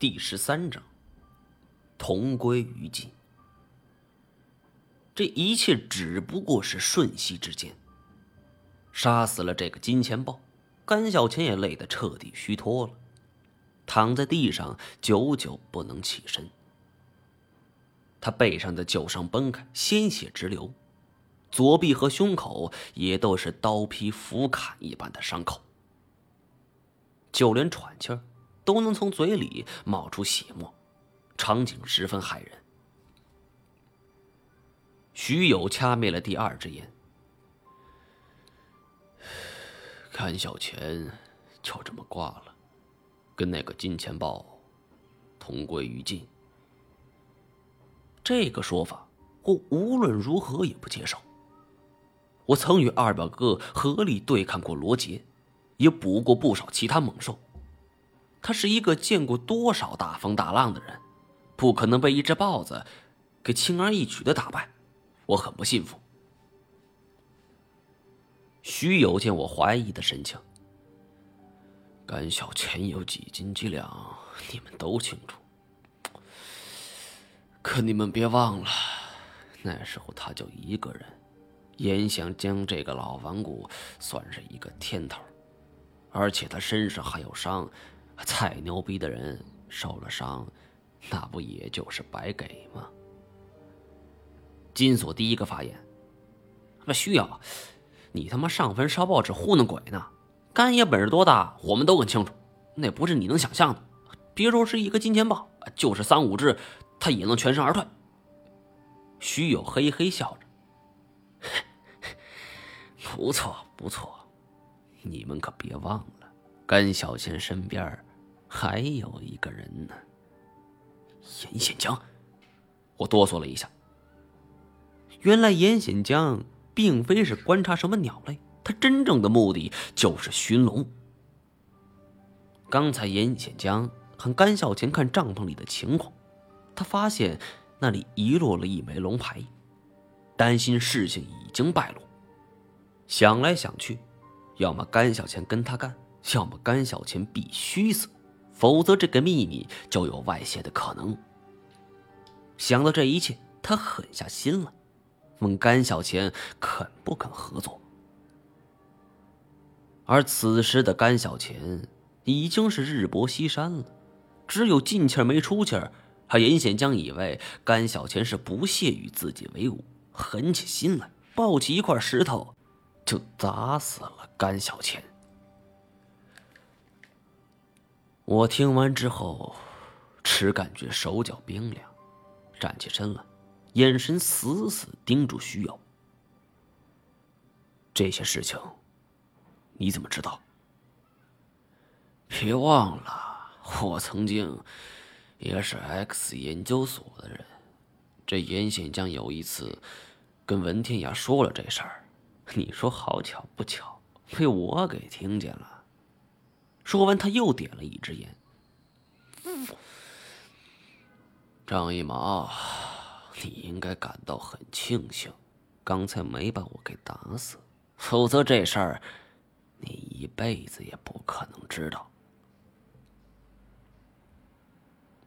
第十三章，同归于尽。这一切只不过是瞬息之间。杀死了这个金钱豹，甘小钱也累得彻底虚脱了，躺在地上久久不能起身。他背上的旧伤崩开，鲜血直流，左臂和胸口也都是刀劈斧砍一般的伤口，就连喘气儿。都能从嘴里冒出血沫，场景十分骇人。徐友掐灭了第二支烟，甘小钱就这么挂了，跟那个金钱豹同归于尽。这个说法，我无论如何也不接受。我曾与二表哥合力对抗过罗杰，也捕过不少其他猛兽。他是一个见过多少大风大浪的人，不可能被一只豹子给轻而易举的打败。我很不信服。徐友见我怀疑的神情，甘小钱有几斤几两，你们都清楚。可你们别忘了，那时候他就一个人，严想将这个老顽固算是一个天头，而且他身上还有伤。再牛逼的人受了伤，那不也就是白给吗？金锁第一个发言：“那需要，你他妈上坟烧报纸糊弄鬼呢？干爷本事多大，我们都很清楚，那不是你能想象的。别说是一个金钱豹，就是三五只，他也能全身而退。”徐友嘿嘿笑着：“ 不错不错，你们可别忘了，甘小钱身边。”还有一个人呢，严显江。我哆嗦了一下。原来严显江并非是观察什么鸟类，他真正的目的就是寻龙。刚才严显江和甘孝前看帐篷里的情况，他发现那里遗落了一枚龙牌，担心事情已经败露。想来想去，要么甘小钱跟他干，要么甘小钱必须死。否则，这个秘密就有外泄的可能。想到这一切，他狠下心了，问甘小钱肯不肯合作。而此时的甘小钱已经是日薄西山了，只有进气没出气。他严显江以为甘小钱是不屑与自己为伍，狠起心来，抱起一块石头就砸死了甘小钱。我听完之后，只感觉手脚冰凉，站起身来，眼神死死盯住徐友。这些事情，你怎么知道？别忘了，我曾经也是 X 研究所的人。这严显江有一次跟文天涯说了这事儿，你说好巧不巧，被我给听见了。说完，他又点了一支烟。张一毛，你应该感到很庆幸，刚才没把我给打死，否则这事儿你一辈子也不可能知道。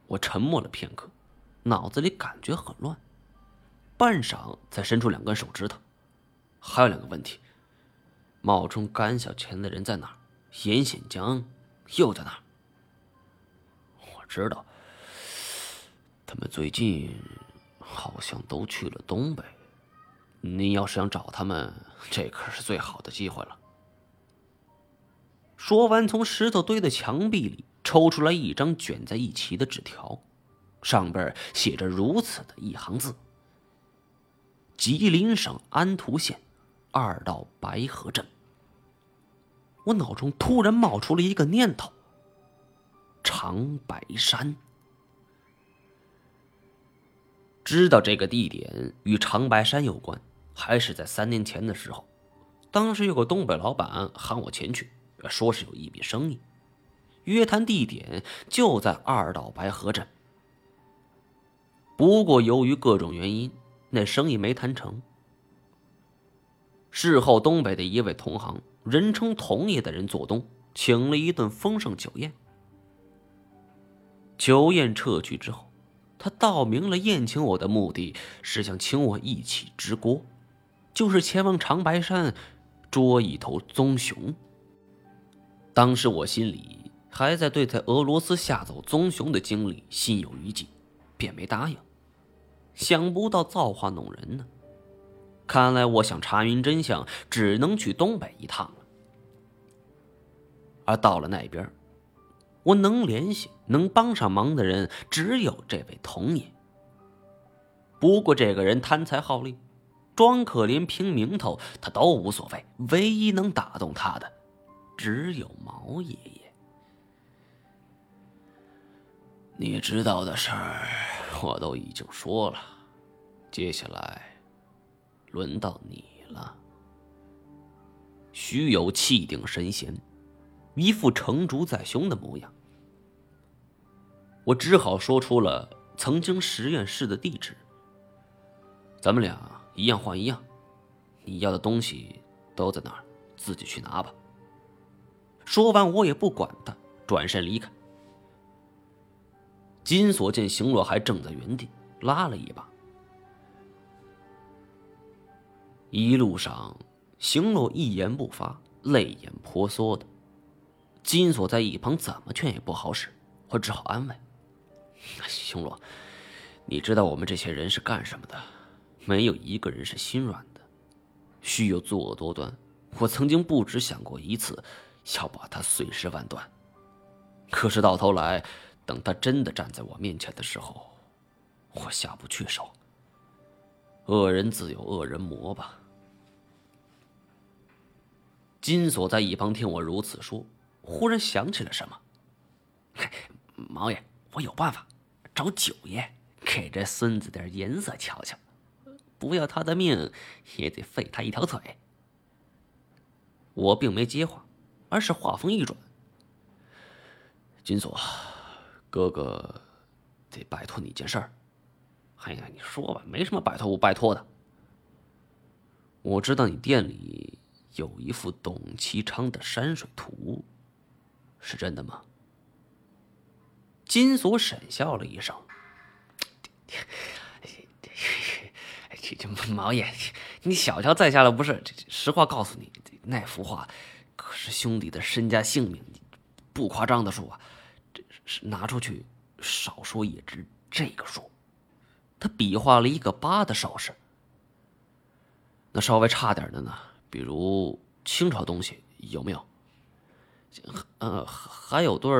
我沉默了片刻，脑子里感觉很乱，半晌才伸出两根手指头。还有两个问题：冒充甘小钱的人在哪儿？严显江又在哪儿？我知道，他们最近好像都去了东北。你要是想找他们，这可是最好的机会了。说完，从石头堆的墙壁里抽出来一张卷在一起的纸条，上边写着如此的一行字：“吉林省安图县二道白河镇。”我脑中突然冒出了一个念头：长白山。知道这个地点与长白山有关，还是在三年前的时候。当时有个东北老板喊我前去，说是有一笔生意，约谈地点就在二道白河镇。不过由于各种原因，那生意没谈成。事后，东北的一位同行。人称同爷的人做东，请了一顿丰盛酒宴。酒宴撤去之后，他道明了宴请我的目的是想请我一起支锅，就是前往长白山捉一头棕熊。当时我心里还在对在俄罗斯吓走棕熊的经历心有余悸，便没答应。想不到造化弄人呢，看来我想查明真相，只能去东北一趟了。而到了那边，我能联系、能帮上忙的人只有这位童爷。不过这个人贪财好利，装可怜、拼名头，他都无所谓。唯一能打动他的，只有毛爷爷。你知道的事儿，我都已经说了。接下来，轮到你了。徐有气定神闲。一副成竹在胸的模样，我只好说出了曾经实验室的地址。咱们俩一样换一样，你要的东西都在那儿，自己去拿吧。说完，我也不管他，转身离开。金锁见邢洛还正在原地，拉了一把。一路上，邢洛一言不发，泪眼婆娑的。金锁在一旁怎么劝也不好使，我只好安慰：“星罗，你知道我们这些人是干什么的？没有一个人是心软的。虚有作恶多端，我曾经不止想过一次，要把他碎尸万段。可是到头来，等他真的站在我面前的时候，我下不去手。恶人自有恶人磨吧。”金锁在一旁听我如此说。忽然想起了什么，毛爷，我有办法，找九爷给这孙子点颜色瞧瞧，不要他的命，也得废他一条腿。我并没接话，而是话锋一转：“金锁，哥哥得拜托你件事儿。哎呀，你说吧，没什么拜托不拜托的。我知道你店里有一幅董其昌的山水图。”是真的吗？金锁沈笑了一声：“ 这这这毛爷，你小瞧在下了不是？这实话告诉你，那幅画可是兄弟的身家性命，不夸张的说啊，这是拿出去少说也值这个数。”他比划了一个八的手势。那稍微差点的呢？比如清朝东西有没有？呃，还有对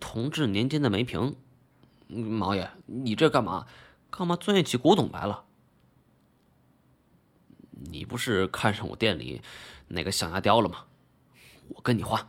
同治年间的梅瓶，毛爷，你这干嘛？干嘛钻研起古董来了？你不是看上我店里那个象牙雕了吗？我跟你换。